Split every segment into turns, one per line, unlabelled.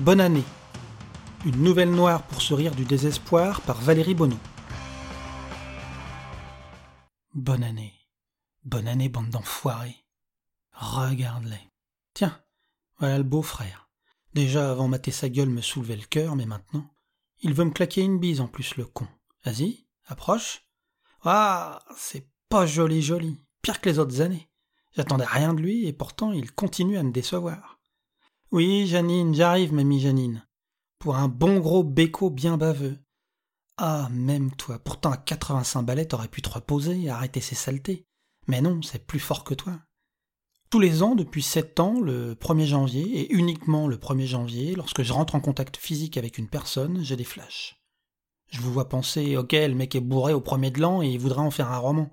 Bonne année. Une nouvelle noire pour se rire du désespoir par Valérie Bonneau. Bonne année. Bonne année, bande d'enfoirés. Regarde-les. Tiens, voilà le beau-frère. Déjà, avant mater sa gueule me soulevait le cœur, mais maintenant, il veut me claquer une bise en plus, le con. Vas-y, approche. Ah, c'est pas joli joli. Pire que les autres années. J'attendais rien de lui et pourtant il continue à me décevoir. Oui, Janine, j'arrive, mamie Janine. Pour un bon gros béco bien baveux. Ah, même toi, pourtant à 85 balais t'aurais pu te reposer arrêter ces saletés. Mais non, c'est plus fort que toi. Tous les ans, depuis sept ans, le 1er janvier, et uniquement le 1er janvier, lorsque je rentre en contact physique avec une personne, j'ai des flashs. Je vous vois penser, ok, le mec est bourré au premier de l'an et il voudrait en faire un roman.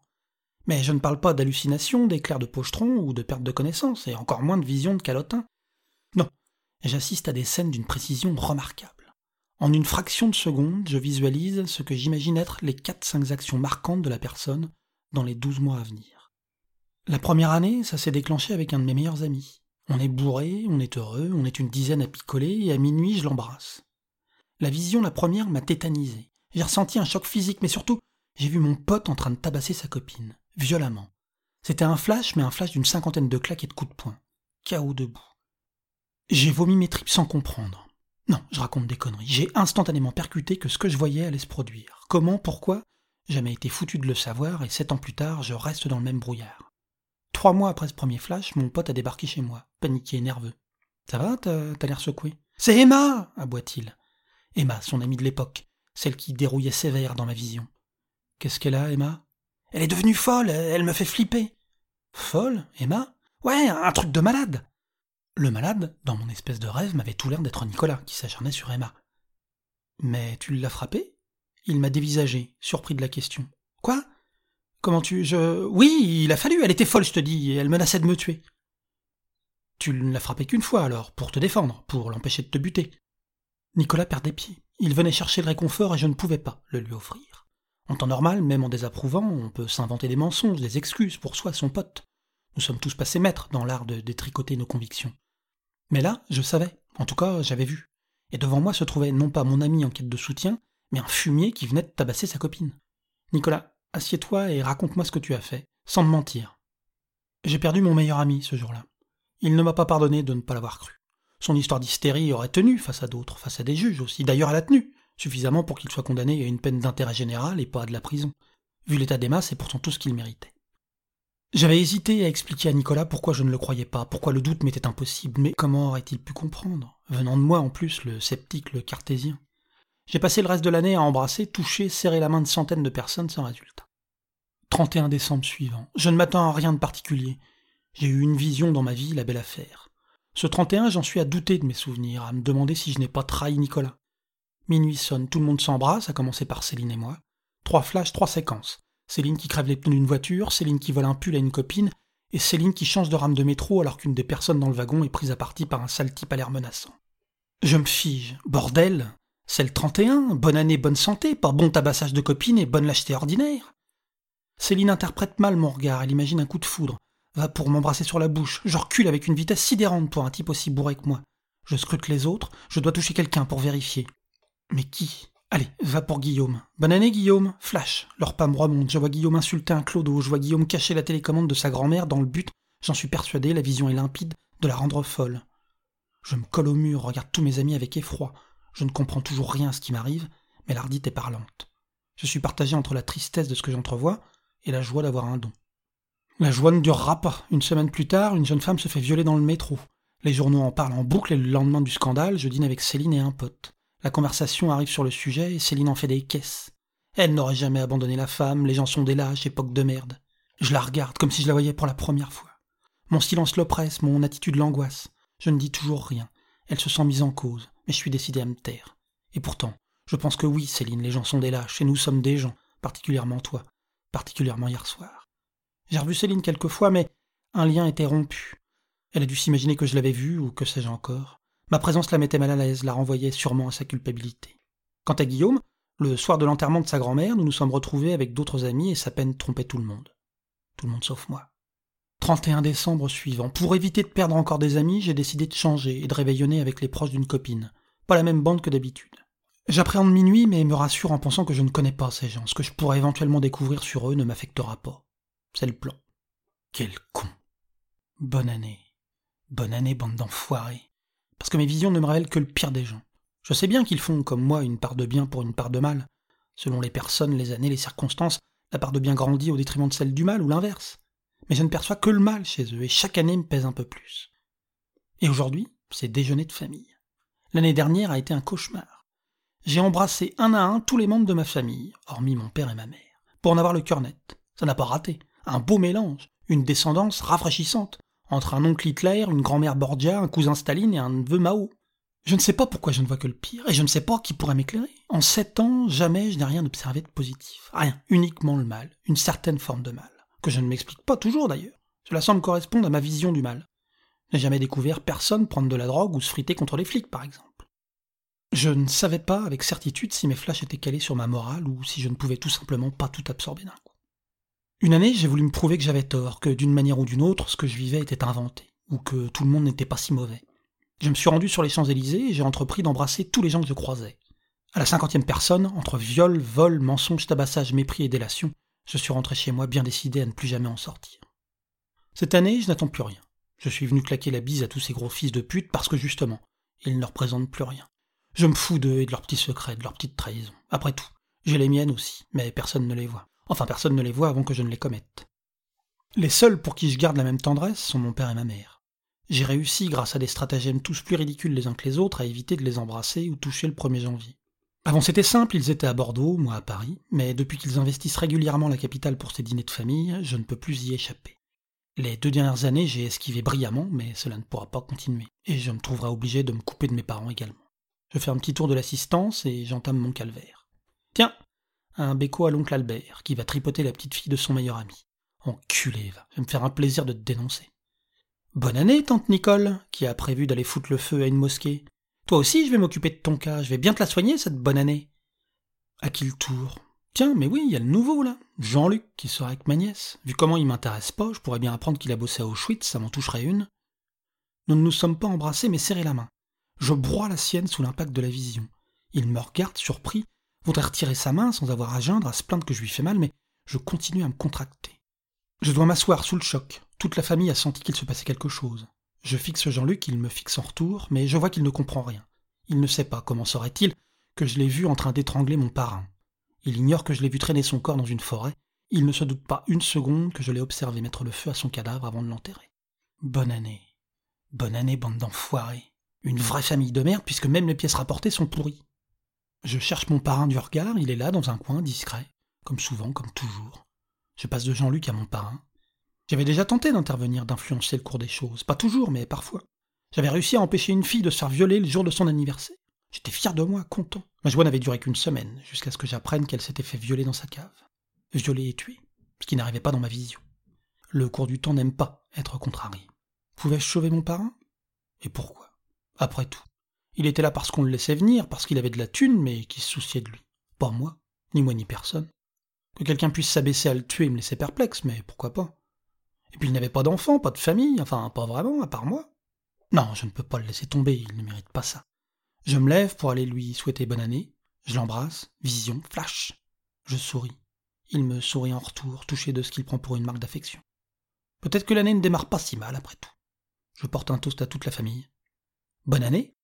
Mais je ne parle pas d'hallucination, d'éclairs de pochetron ou de perte de connaissance, et encore moins de vision de calotin. Non, j'assiste à des scènes d'une précision remarquable. En une fraction de seconde, je visualise ce que j'imagine être les 4-5 actions marquantes de la personne dans les 12 mois à venir. La première année, ça s'est déclenché avec un de mes meilleurs amis. On est bourré, on est heureux, on est une dizaine à picoler, et à minuit, je l'embrasse. La vision, la première, m'a tétanisé. J'ai ressenti un choc physique, mais surtout, j'ai vu mon pote en train de tabasser sa copine, violemment. C'était un flash, mais un flash d'une cinquantaine de claques et de coups de poing. Chaos debout. J'ai vomi mes tripes sans comprendre. Non, je raconte des conneries. J'ai instantanément percuté que ce que je voyais allait se produire. Comment, pourquoi? Jamais été foutu de le savoir, et sept ans plus tard, je reste dans le même brouillard. Trois mois après ce premier flash, mon pote a débarqué chez moi, paniqué et nerveux. Ça va, t'as l'air secoué C'est Emma aboie-t-il. Emma, son amie de l'époque, celle qui dérouillait sévère dans ma vision. Qu'est-ce qu'elle a, Emma Elle est devenue folle, elle me fait flipper. Folle, Emma Ouais, un truc de malade. Le malade, dans mon espèce de rêve, m'avait tout l'air d'être Nicolas, qui s'acharnait sur Emma. Mais tu l'as frappé? Il m'a dévisagé, surpris de la question. Quoi? Comment tu. Je. Oui, il a fallu, elle était folle, je te dis, et elle menaçait de me tuer. Tu ne l'as frappé qu'une fois alors, pour te défendre, pour l'empêcher de te buter. Nicolas perdait pied. Il venait chercher le réconfort et je ne pouvais pas le lui offrir. En temps normal, même en désapprouvant, on peut s'inventer des mensonges, des excuses pour soi, son pote. Nous sommes tous passés maîtres dans l'art de détricoter nos convictions. Mais là, je savais, en tout cas, j'avais vu. Et devant moi se trouvait non pas mon ami en quête de soutien, mais un fumier qui venait de tabasser sa copine. Nicolas, assieds-toi et raconte-moi ce que tu as fait, sans me mentir. J'ai perdu mon meilleur ami ce jour-là. Il ne m'a pas pardonné de ne pas l'avoir cru. Son histoire d'hystérie aurait tenu face à d'autres, face à des juges aussi. D'ailleurs, elle a tenu, suffisamment pour qu'il soit condamné à une peine d'intérêt général et pas à de la prison. Vu l'état des masses, c'est pourtant tout ce qu'il méritait. J'avais hésité à expliquer à Nicolas pourquoi je ne le croyais pas, pourquoi le doute m'était impossible, mais comment aurait-il pu comprendre, venant de moi en plus, le sceptique, le cartésien? J'ai passé le reste de l'année à embrasser, toucher, serrer la main de centaines de personnes sans résultat. 31 décembre suivant. Je ne m'attends à rien de particulier. J'ai eu une vision dans ma vie, la belle affaire. Ce 31, j'en suis à douter de mes souvenirs, à me demander si je n'ai pas trahi Nicolas. Minuit sonne, tout le monde s'embrasse, à commencer par Céline et moi. Trois flashs, trois séquences. Céline qui crève les pneus d'une voiture, Céline qui vole un pull à une copine, et Céline qui change de rame de métro alors qu'une des personnes dans le wagon est prise à partie par un sale type à l'air menaçant. Je me fige. Bordel C'est le 31 Bonne année, bonne santé, pas bon tabassage de copine et bonne lâcheté ordinaire Céline interprète mal mon regard, elle imagine un coup de foudre va pour m'embrasser sur la bouche. Je recule avec une vitesse sidérante pour un type aussi bourré que moi. Je scrute les autres, je dois toucher quelqu'un pour vérifier. Mais qui? Allez, va pour Guillaume. Bonne année, Guillaume. Flash. Leur pas me remonte. Je vois Guillaume insulter un clodo. Je vois Guillaume cacher la télécommande de sa grand-mère dans le but, j'en suis persuadé, la vision est limpide, de la rendre folle. Je me colle au mur, regarde tous mes amis avec effroi. Je ne comprends toujours rien à ce qui m'arrive, mais l'ardite est parlante. Je suis partagé entre la tristesse de ce que j'entrevois et la joie d'avoir un don. La joie ne durera pas. Une semaine plus tard, une jeune femme se fait violer dans le métro. Les journaux en parlent en boucle et le lendemain du scandale, je dîne avec Céline et un pote. La conversation arrive sur le sujet et Céline en fait des caisses. Elle n'aurait jamais abandonné la femme, les gens sont des lâches, époque de merde. Je la regarde comme si je la voyais pour la première fois. Mon silence l'oppresse, mon attitude l'angoisse. Je ne dis toujours rien. Elle se sent mise en cause, mais je suis décidé à me taire. Et pourtant, je pense que oui, Céline, les gens sont des lâches, et nous sommes des gens, particulièrement toi, particulièrement hier soir. J'ai revu Céline quelques fois, mais un lien était rompu. Elle a dû s'imaginer que je l'avais vue, ou que sais-je encore. Ma présence la mettait mal à l'aise, la renvoyait sûrement à sa culpabilité. Quant à Guillaume, le soir de l'enterrement de sa grand-mère, nous nous sommes retrouvés avec d'autres amis et sa peine trompait tout le monde. Tout le monde sauf moi. 31 décembre suivant. Pour éviter de perdre encore des amis, j'ai décidé de changer et de réveillonner avec les proches d'une copine. Pas la même bande que d'habitude. J'appréhende minuit, mais me rassure en pensant que je ne connais pas ces gens. Ce que je pourrais éventuellement découvrir sur eux ne m'affectera pas. C'est le plan. Quel con. Bonne année. Bonne année, bande d'enfoirés. Parce que mes visions ne me révèlent que le pire des gens. Je sais bien qu'ils font, comme moi, une part de bien pour une part de mal. Selon les personnes, les années, les circonstances, la part de bien grandit au détriment de celle du mal ou l'inverse. Mais je ne perçois que le mal chez eux, et chaque année me pèse un peu plus. Et aujourd'hui, c'est déjeuner de famille. L'année dernière a été un cauchemar. J'ai embrassé un à un tous les membres de ma famille, hormis mon père et ma mère, pour en avoir le cœur net. Ça n'a pas raté. Un beau mélange, une descendance rafraîchissante, entre un oncle Hitler, une grand-mère Borgia, un cousin Staline et un neveu Mao. Je ne sais pas pourquoi je ne vois que le pire, et je ne sais pas qui pourrait m'éclairer. En sept ans, jamais je n'ai rien observé de positif. Rien, uniquement le mal, une certaine forme de mal, que je ne m'explique pas toujours d'ailleurs. Cela semble correspondre à ma vision du mal. Je n'ai jamais découvert personne prendre de la drogue ou se friter contre les flics, par exemple. Je ne savais pas avec certitude si mes flashs étaient calés sur ma morale ou si je ne pouvais tout simplement pas tout absorber d'un coup. Une année, j'ai voulu me prouver que j'avais tort, que d'une manière ou d'une autre, ce que je vivais était inventé, ou que tout le monde n'était pas si mauvais. Je me suis rendu sur les Champs-Élysées et j'ai entrepris d'embrasser tous les gens que je croisais. À la cinquantième personne, entre viol, vol, mensonge, tabassage, mépris et délation, je suis rentré chez moi bien décidé à ne plus jamais en sortir. Cette année, je n'attends plus rien. Je suis venu claquer la bise à tous ces gros fils de pute parce que justement, ils ne représentent plus rien. Je me fous d'eux et de leurs petits secrets, de leurs petites trahisons. Après tout, j'ai les miennes aussi, mais personne ne les voit. Enfin, personne ne les voit avant que je ne les commette. Les seuls pour qui je garde la même tendresse sont mon père et ma mère. J'ai réussi, grâce à des stratagèmes tous plus ridicules les uns que les autres, à éviter de les embrasser ou toucher le 1er janvier. Avant c'était simple, ils étaient à Bordeaux, moi à Paris, mais depuis qu'ils investissent régulièrement la capitale pour ces dîners de famille, je ne peux plus y échapper. Les deux dernières années, j'ai esquivé brillamment, mais cela ne pourra pas continuer, et je me trouverai obligé de me couper de mes parents également. Je fais un petit tour de l'assistance et j'entame mon calvaire. Un béco à l'oncle Albert, qui va tripoter la petite fille de son meilleur ami. Enculé, va, je vais me faire un plaisir de te dénoncer. Bonne année, tante Nicole, qui a prévu d'aller foutre le feu à une mosquée. Toi aussi, je vais m'occuper de ton cas, je vais bien te la soigner, cette bonne année. À qui le tour? Tiens, mais oui, il y a le nouveau, là. Jean-Luc, qui sera avec ma nièce. Vu comment il m'intéresse pas, je pourrais bien apprendre qu'il a bossé à Auschwitz, ça m'en toucherait une. Nous ne nous sommes pas embrassés, mais serrés la main. Je broie la sienne sous l'impact de la vision. Il me regarde, surpris, voudrait retirer sa main sans avoir à geindre, à se plaindre que je lui fais mal, mais je continue à me contracter. Je dois m'asseoir sous le choc, toute la famille a senti qu'il se passait quelque chose. Je fixe Jean-Luc, il me fixe en retour, mais je vois qu'il ne comprend rien. Il ne sait pas comment saurait-il que je l'ai vu en train d'étrangler mon parrain. Il ignore que je l'ai vu traîner son corps dans une forêt. Il ne se doute pas une seconde que je l'ai observé mettre le feu à son cadavre avant de l'enterrer. Bonne année. Bonne année, bande d'enfoirés. Une vraie famille de merde, puisque même les pièces rapportées sont pourries. Je cherche mon parrain du regard, il est là, dans un coin, discret, comme souvent, comme toujours. Je passe de Jean-Luc à mon parrain. J'avais déjà tenté d'intervenir, d'influencer le cours des choses, pas toujours, mais parfois. J'avais réussi à empêcher une fille de se faire violer le jour de son anniversaire. J'étais fier de moi, content. Ma joie n'avait duré qu'une semaine, jusqu'à ce que j'apprenne qu'elle s'était fait violer dans sa cave. Violer et tuer, ce qui n'arrivait pas dans ma vision. Le cours du temps n'aime pas être contrarié. Pouvais-je sauver mon parrain? Et pourquoi? Après tout, il était là parce qu'on le laissait venir, parce qu'il avait de la thune, mais qui se souciait de lui. Pas moi, ni moi ni personne. Que quelqu'un puisse s'abaisser à le tuer me laissait perplexe, mais pourquoi pas? Et puis il n'avait pas d'enfant, pas de famille, enfin pas vraiment, à part moi. Non, je ne peux pas le laisser tomber, il ne mérite pas ça. Je me lève pour aller lui souhaiter bonne année, je l'embrasse, vision, flash. Je souris. Il me sourit en retour, touché de ce qu'il prend pour une marque d'affection. Peut-être que l'année ne démarre pas si mal après tout. Je porte un toast à toute la famille. Bonne année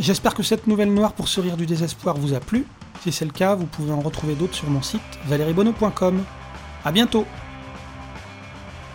J'espère que cette nouvelle noire pour sourire du désespoir vous a plu. Si c'est le cas, vous pouvez en retrouver d'autres sur mon site valeriebono.com. A bientôt